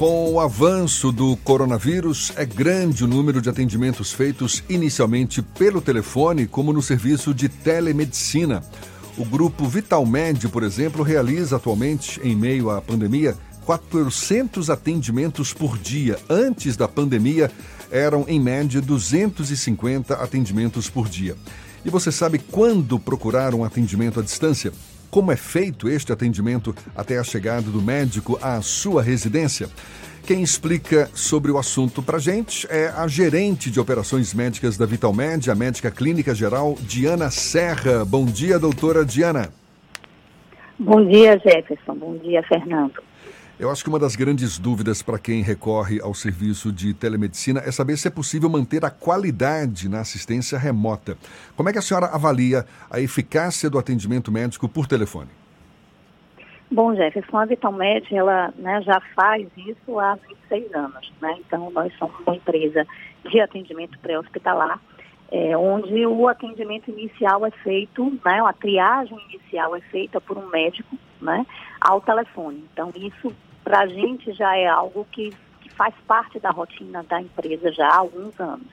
Com o avanço do coronavírus, é grande o número de atendimentos feitos inicialmente pelo telefone, como no serviço de telemedicina. O grupo Vitalmed, por exemplo, realiza atualmente, em meio à pandemia, 400 atendimentos por dia. Antes da pandemia, eram em média 250 atendimentos por dia. E você sabe quando procurar um atendimento à distância? Como é feito este atendimento até a chegada do médico à sua residência. Quem explica sobre o assunto para gente é a gerente de operações médicas da Vitalmed, a médica clínica geral Diana Serra. Bom dia, doutora Diana. Bom dia, Jefferson. Bom dia, Fernando. Eu acho que uma das grandes dúvidas para quem recorre ao serviço de telemedicina é saber se é possível manter a qualidade na assistência remota. Como é que a senhora avalia a eficácia do atendimento médico por telefone? Bom, Jefferson, a Vitalmed ela né, já faz isso há 26 anos. Né? Então, nós somos uma empresa de atendimento pré-hospitalar, é, onde o atendimento inicial é feito, né, a triagem inicial é feita por um médico né, ao telefone. Então, isso para a gente já é algo que, que, faz parte da rotina da empresa já há alguns anos.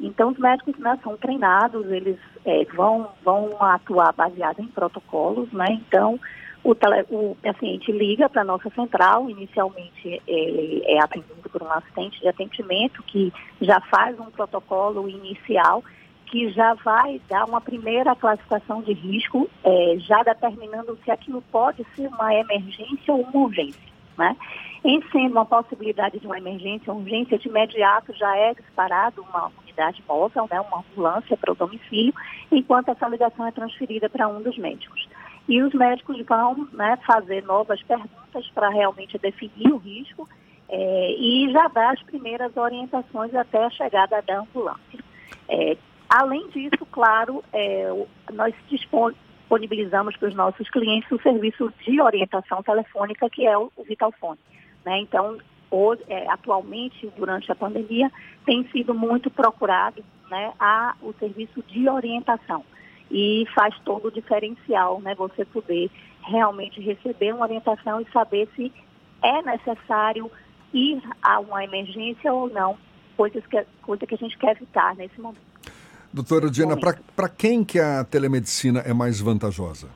Então, os médicos né, são treinados, eles é, vão, vão atuar baseado em protocolos, né? Então, o, tele, o paciente liga para a nossa central, inicialmente ele é atendido por um assistente de atendimento que já faz um protocolo inicial que já vai dar uma primeira classificação de risco, é, já determinando se aquilo pode ser uma emergência ou uma urgência. Né? Em sendo uma possibilidade de uma emergência urgência, de imediato já é disparado uma unidade móvel, né, uma ambulância para o domicílio, enquanto essa ligação é transferida para um dos médicos. E os médicos vão né, fazer novas perguntas para realmente definir o risco é, e já dar as primeiras orientações até a chegada da ambulância. É, além disso, claro, é, nós dispomos disponibilizamos para os nossos clientes o serviço de orientação telefônica, que é o, Vitalfone. Né? Então, hoje, é, atualmente, durante a pandemia, tem sido muito procurado né, a, o serviço de orientação. E faz todo o diferencial, né, você poder realmente receber uma orientação e saber se é necessário ir a uma emergência ou não, coisas que, coisa que a gente quer evitar nesse momento. Doutora Diana, para quem que a telemedicina é mais vantajosa?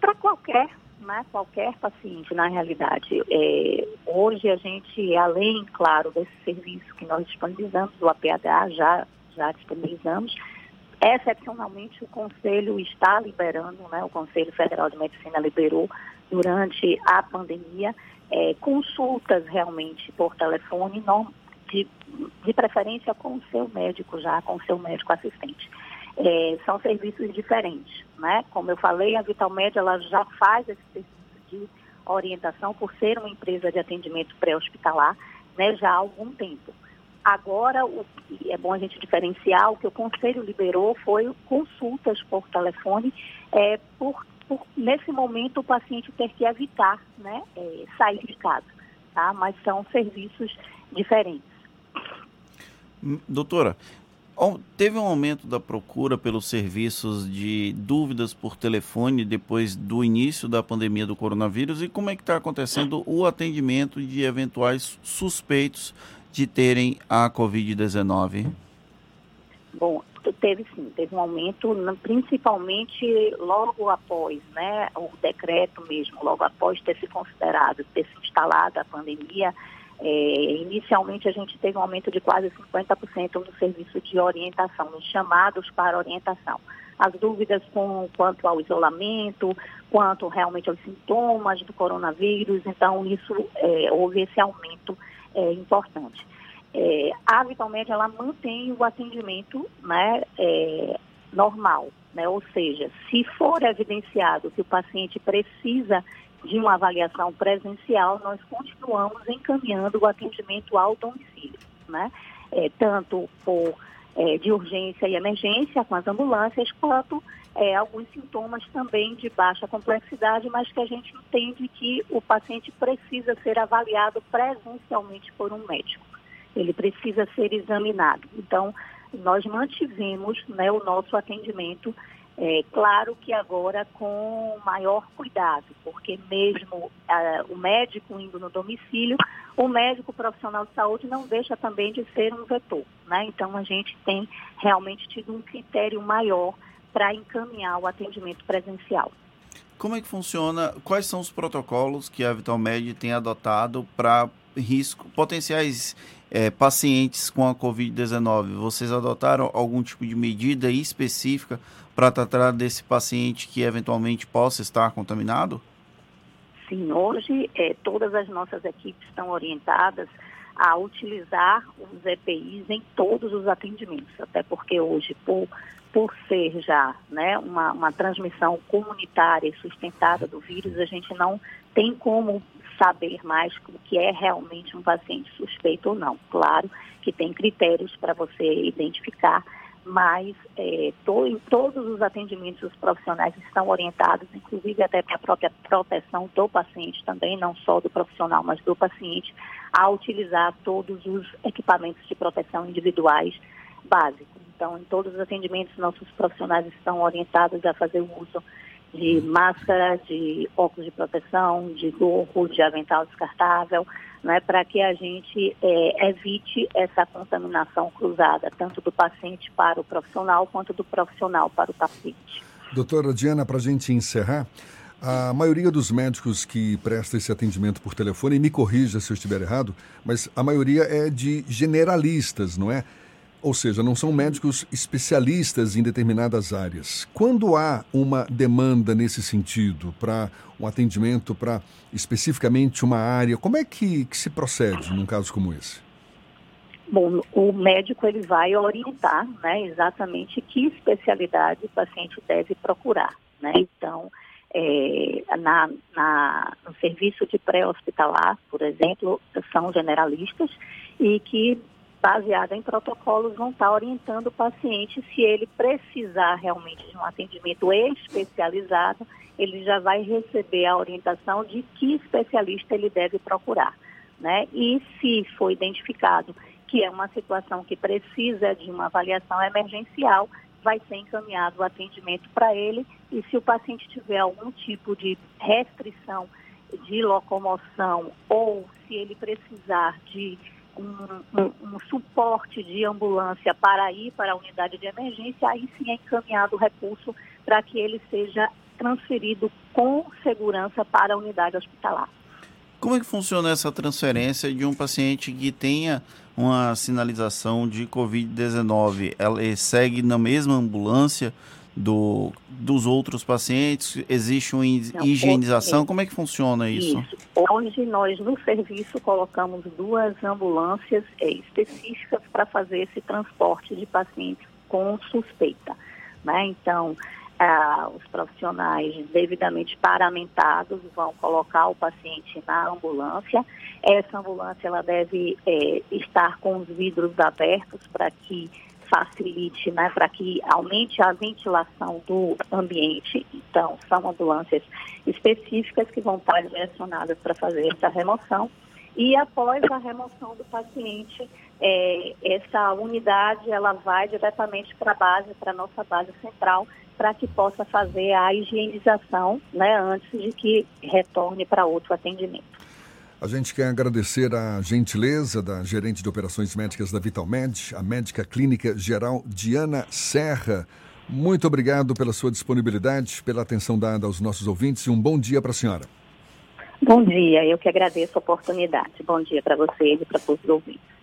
Para qualquer, né, qualquer paciente, na realidade. É, hoje a gente, além, claro, desse serviço que nós disponibilizamos, do APH, já, já disponibilizamos, excepcionalmente o Conselho está liberando, né, o Conselho Federal de Medicina liberou durante a pandemia, é, consultas realmente por telefone, não, de, de preferência com o seu médico já, com o seu médico assistente. É, são serviços diferentes, né? Como eu falei, a Vitalmed ela já faz esse serviço de orientação por ser uma empresa de atendimento pré-hospitalar, né, já há algum tempo. Agora, o que é bom a gente diferenciar, o que o Conselho liberou foi consultas por telefone, é, por, por nesse momento o paciente ter que evitar né, é, sair de casa, tá? mas são serviços diferentes. Doutora, teve um aumento da procura pelos serviços de dúvidas por telefone depois do início da pandemia do coronavírus e como é que está acontecendo o atendimento de eventuais suspeitos de terem a Covid-19? Bom, teve sim, teve um aumento, principalmente logo após, né, o decreto mesmo, logo após ter se considerado, ter se instalado a pandemia, é, inicialmente, a gente teve um aumento de quase 50% no serviço de orientação, nos chamados para orientação. As dúvidas com, quanto ao isolamento, quanto realmente aos sintomas do coronavírus, então isso é, houve esse aumento é, importante. É, a Vitalmed, ela mantém o atendimento né, é, normal, né? ou seja, se for evidenciado que o paciente precisa de uma avaliação presencial, nós continuamos encaminhando o atendimento ao domicílio, né? É, tanto por é, de urgência e emergência com as ambulâncias, quanto é, alguns sintomas também de baixa complexidade, mas que a gente entende que o paciente precisa ser avaliado presencialmente por um médico. Ele precisa ser examinado. Então, nós mantivemos né, o nosso atendimento É, claro que agora com maior cuidado, porque mesmo uh, o médico indo no domicílio, o médico profissional de saúde não deixa também de ser um vetor. Né? Então a gente tem realmente tido um critério maior para encaminhar o atendimento presencial. Como é que funciona? Quais são os protocolos que a Vitalmed tem adotado para risco, potenciais é, pacientes com a Covid-19? Vocês adotaram algum tipo de medida específica para tratar desse paciente que eventualmente possa estar contaminado? Sim, hoje é, todas as nossas equipes estão orientadas a utilizar os EPIs em todos os atendimentos, até porque hoje, por, por ser já né, uma, uma transmissão comunitária e sustentada do vírus, a gente não tem como saber mais o que é realmente um paciente suspeito ou não. Claro que tem critérios para você identificar mas é, em todos os atendimentos os profissionais estão orientados, inclusive até para a própria proteção do paciente também, não só do profissional, mas do paciente, a utilizar todos os equipamentos de proteção individuais básicos. Então, em todos os atendimentos, nossos profissionais estão orientados a fazer o uso de máscara, de óculos de proteção, de gorro, de avental descartável, né, para que a gente é, evite essa contaminação cruzada, tanto do paciente para o profissional, quanto do profissional para o paciente. Doutora Diana, para a gente encerrar, a maioria dos médicos que presta esse atendimento por telefone, e me corrija se eu estiver errado, mas a maioria é de generalistas, não é? Ou seja, não são médicos especialistas em determinadas áreas. Quando há uma demanda nesse sentido, para um atendimento para especificamente uma área, como é que, que se procede num caso como esse? Bom, o médico ele vai orientar né, exatamente que especialidade o paciente deve procurar. Né? Então, é, na, na, no serviço de pré-hospitalar, por exemplo, são generalistas e que baseada em protocolos, vão estar orientando o paciente se ele precisar realmente de um atendimento especializado, ele já vai receber a orientação de que especialista ele deve procurar. Né? E se for identificado que é uma situação que precisa de uma avaliação emergencial, vai ser encaminhado o atendimento para ele e se o paciente tiver algum tipo de restrição de locomoção ou se ele precisar de um, um, um, suporte de ambulância para ir para a unidade de emergência, aí sim é encaminhado o recurso para que ele seja transferido com segurança para a unidade hospitalar. Como é que funciona essa transferência de um paciente que tenha uma sinalização de Covid-19? Ela segue na mesma ambulância do, dos outros pacientes? Existe uma Não, higienização? Como é que funciona isso? isso? Hoje nós no serviço colocamos duas ambulâncias é, específicas para fazer esse transporte de pacientes com suspeita. Né? Então, ah, os profissionais devidamente paramentados vão colocar o paciente na ambulância. Essa ambulância ela deve é, estar com os vidros abertos para que facilite, né, para que aumente a ventilação do ambiente. Então, são ambulâncias específicas que vão estar direcionadas para fazer essa remoção. E após a remoção do paciente, é, essa unidade ela vai diretamente para a base, para a nossa base central, para que possa fazer a higienização né, antes de que retorne para outro atendimento. A gente quer agradecer a gentileza da gerente de operações médicas da Vitalmed, a médica clínica geral Diana Serra. Muito obrigado pela sua disponibilidade, pela atenção dada aos nossos ouvintes e um bom dia para a senhora. Bom dia, eu que agradeço a oportunidade. Bom dia para você e para todos os ouvintes.